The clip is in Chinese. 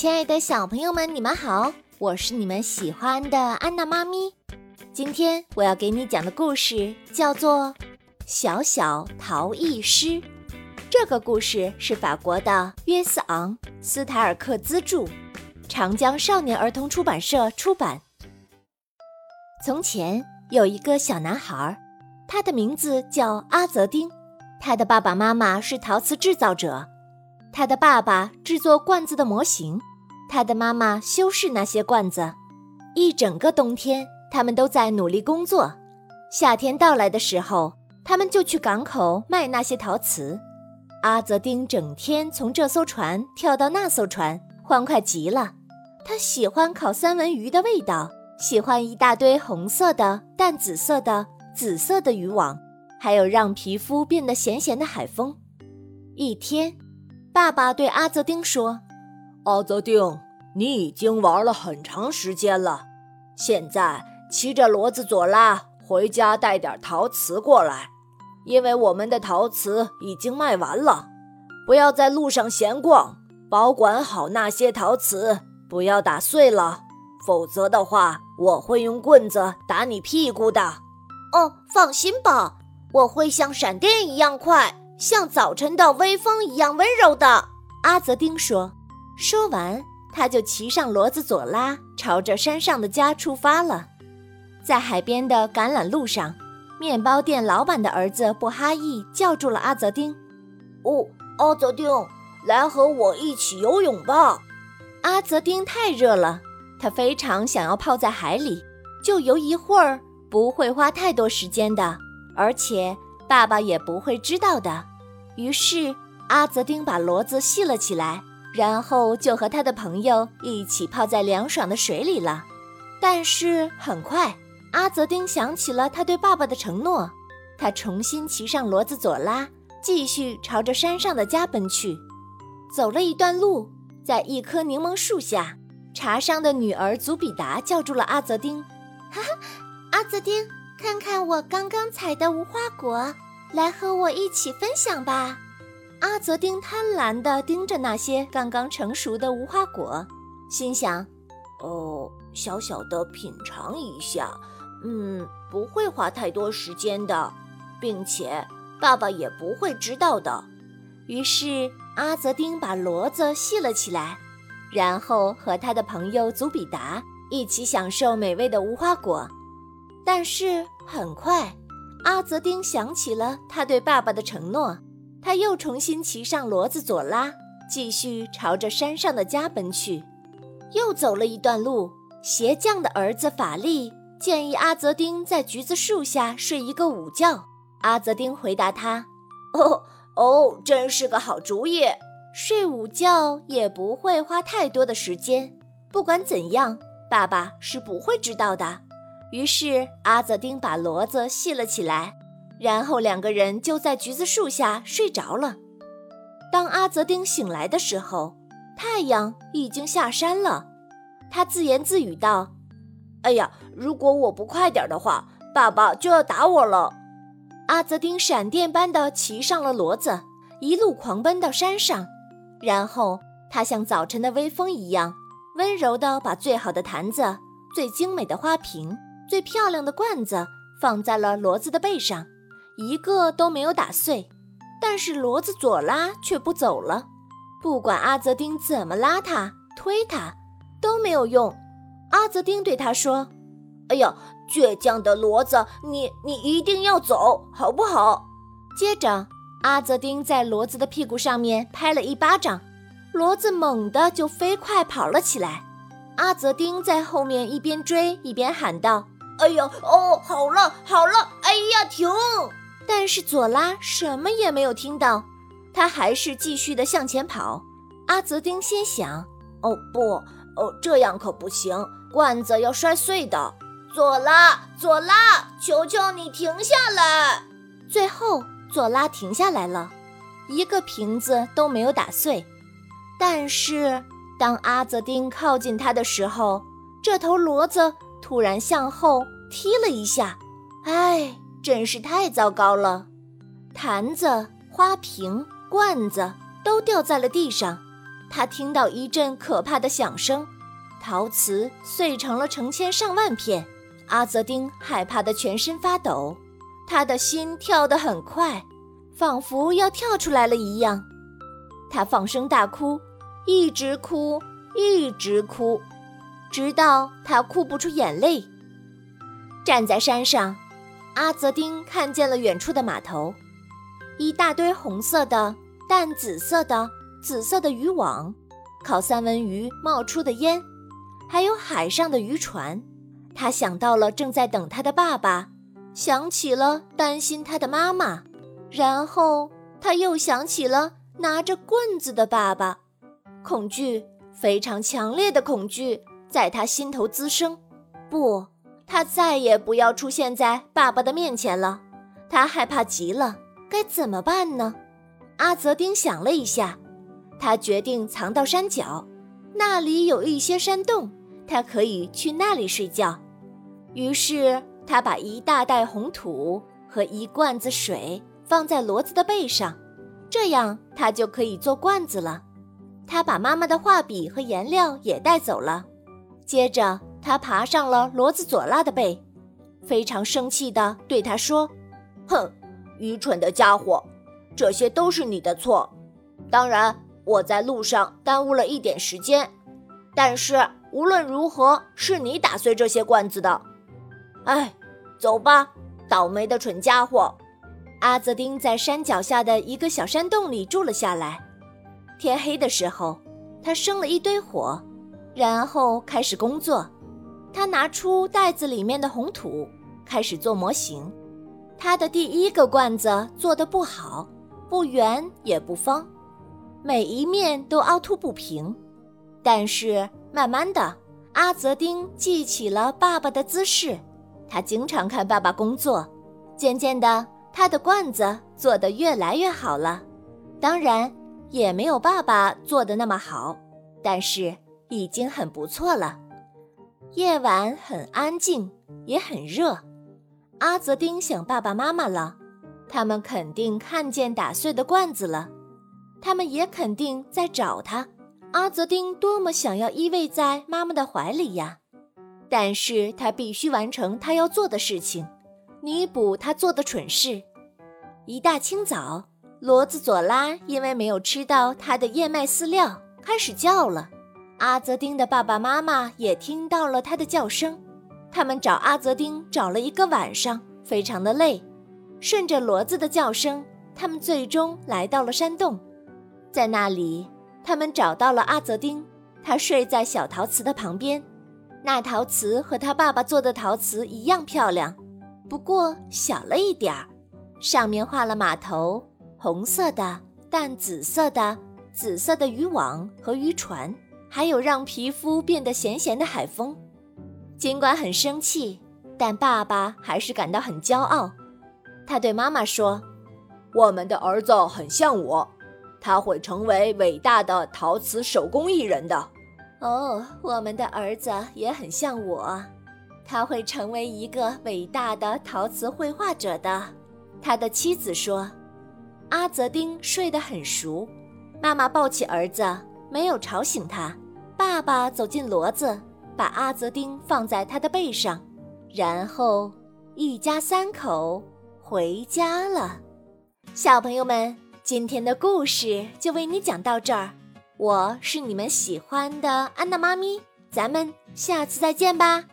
亲爱的小朋友们，你们好，我是你们喜欢的安娜妈咪。今天我要给你讲的故事叫做《小小陶艺师》。这个故事是法国的约瑟昂·斯塔尔克资助，长江少年儿童出版社出版。从前有一个小男孩，他的名字叫阿泽丁，他的爸爸妈妈是陶瓷制造者，他的爸爸制作罐子的模型。他的妈妈修饰那些罐子，一整个冬天，他们都在努力工作。夏天到来的时候，他们就去港口卖那些陶瓷。阿泽丁整天从这艘船跳到那艘船，欢快极了。他喜欢烤三文鱼的味道，喜欢一大堆红色的、淡紫色的、紫色的渔网，还有让皮肤变得咸咸的海风。一天，爸爸对阿泽丁说。阿泽丁，你已经玩了很长时间了，现在骑着骡子左拉回家带点陶瓷过来，因为我们的陶瓷已经卖完了。不要在路上闲逛，保管好那些陶瓷，不要打碎了，否则的话，我会用棍子打你屁股的。哦，放心吧，我会像闪电一样快，像早晨的微风一样温柔的。阿泽丁说。说完，他就骑上骡子左拉，朝着山上的家出发了。在海边的橄榄路上，面包店老板的儿子布哈伊叫住了阿泽丁：“哦，阿泽丁，来和我一起游泳吧！”阿泽丁太热了，他非常想要泡在海里，就游一会儿，不会花太多时间的，而且爸爸也不会知道的。于是，阿泽丁把骡子系了起来。然后就和他的朋友一起泡在凉爽的水里了。但是很快，阿泽丁想起了他对爸爸的承诺，他重新骑上骡子佐拉，继续朝着山上的家奔去。走了一段路，在一棵柠檬树下，茶商的女儿祖比达叫住了阿泽丁：“哈哈，阿泽丁，看看我刚刚采的无花果，来和我一起分享吧。”阿泽丁贪婪地盯着那些刚刚成熟的无花果，心想：“哦，小小的品尝一下，嗯，不会花太多时间的，并且爸爸也不会知道的。”于是阿泽丁把骡子系了起来，然后和他的朋友祖比达一起享受美味的无花果。但是很快，阿泽丁想起了他对爸爸的承诺。他又重新骑上骡子佐拉，继续朝着山上的家奔去。又走了一段路，鞋匠的儿子法力建议阿泽丁在橘子树下睡一个午觉。阿泽丁回答他：“哦哦，真是个好主意。睡午觉也不会花太多的时间。不管怎样，爸爸是不会知道的。”于是阿泽丁把骡子系了起来。然后两个人就在橘子树下睡着了。当阿泽丁醒来的时候，太阳已经下山了。他自言自语道：“哎呀，如果我不快点的话，爸爸就要打我了。”阿泽丁闪电般的骑上了骡子，一路狂奔到山上。然后他像早晨的微风一样，温柔地把最好的坛子、最精美的花瓶、最漂亮的罐子放在了骡子的背上。一个都没有打碎，但是骡子左拉却不走了。不管阿泽丁怎么拉他、推他，都没有用。阿泽丁对他说：“哎呀，倔强的骡子，你你一定要走，好不好？”接着，阿泽丁在骡子的屁股上面拍了一巴掌，骡子猛地就飞快跑了起来。阿泽丁在后面一边追一边喊道：“哎呦，哦，好了好了，哎呀，停！”但是佐拉什么也没有听到，他还是继续的向前跑。阿泽丁心想：“哦不，哦这样可不行，罐子要摔碎的。”佐拉，佐拉，求求你停下来！最后，佐拉停下来了，一个瓶子都没有打碎。但是，当阿泽丁靠近他的时候，这头骡子突然向后踢了一下。唉。真是太糟糕了，坛子、花瓶、罐子都掉在了地上，他听到一阵可怕的响声，陶瓷碎成了成千上万片。阿泽丁害怕的全身发抖，他的心跳得很快，仿佛要跳出来了一样。他放声大哭，一直哭，一直哭，直到他哭不出眼泪。站在山上，阿泽丁看见了远处的码头，一大堆红色的、淡紫色的、紫色的渔网，烤三文鱼冒出的烟，还有海上的渔船。他想到了正在等他的爸爸，想起了担心他的妈妈，然后他又想起了拿着棍子的爸爸，恐惧，非常强烈的恐惧在他心头滋生。不，他再也不要出现在爸爸的面前了。他害怕极了，该怎么办呢？阿泽丁想了一下，他决定藏到山脚，那里有一些山洞。他可以去那里睡觉，于是他把一大袋红土和一罐子水放在骡子的背上，这样他就可以做罐子了。他把妈妈的画笔和颜料也带走了。接着，他爬上了骡子佐拉的背，非常生气地对他说：“哼，愚蠢的家伙，这些都是你的错。当然，我在路上耽误了一点时间，但是……”无论如何，是你打碎这些罐子的。哎，走吧，倒霉的蠢家伙！阿泽丁在山脚下的一个小山洞里住了下来。天黑的时候，他生了一堆火，然后开始工作。他拿出袋子里面的红土，开始做模型。他的第一个罐子做得不好，不圆也不方，每一面都凹凸不平。但是。慢慢的，阿泽丁记起了爸爸的姿势，他经常看爸爸工作。渐渐的，他的罐子做得越来越好了。当然，也没有爸爸做的那么好，但是已经很不错了。夜晚很安静，也很热。阿泽丁想爸爸妈妈了，他们肯定看见打碎的罐子了，他们也肯定在找他。阿泽丁多么想要依偎在妈妈的怀里呀！但是他必须完成他要做的事情，弥补他做的蠢事。一大清早，骡子佐拉因为没有吃到他的燕麦饲料，开始叫了。阿泽丁的爸爸妈妈也听到了他的叫声，他们找阿泽丁找了一个晚上，非常的累。顺着骡子的叫声，他们最终来到了山洞，在那里。他们找到了阿泽丁，他睡在小陶瓷的旁边。那陶瓷和他爸爸做的陶瓷一样漂亮，不过小了一点儿。上面画了码头，红色的、淡紫色的、紫色的渔网和渔船，还有让皮肤变得咸咸的海风。尽管很生气，但爸爸还是感到很骄傲。他对妈妈说：“我们的儿子很像我。”他会成为伟大的陶瓷手工艺人的。哦，我们的儿子也很像我，他会成为一个伟大的陶瓷绘画者的。他的妻子说：“阿泽丁睡得很熟。”妈妈抱起儿子，没有吵醒他。爸爸走进骡子，把阿泽丁放在他的背上，然后一家三口回家了。小朋友们。今天的故事就为你讲到这儿，我是你们喜欢的安娜妈咪，咱们下次再见吧。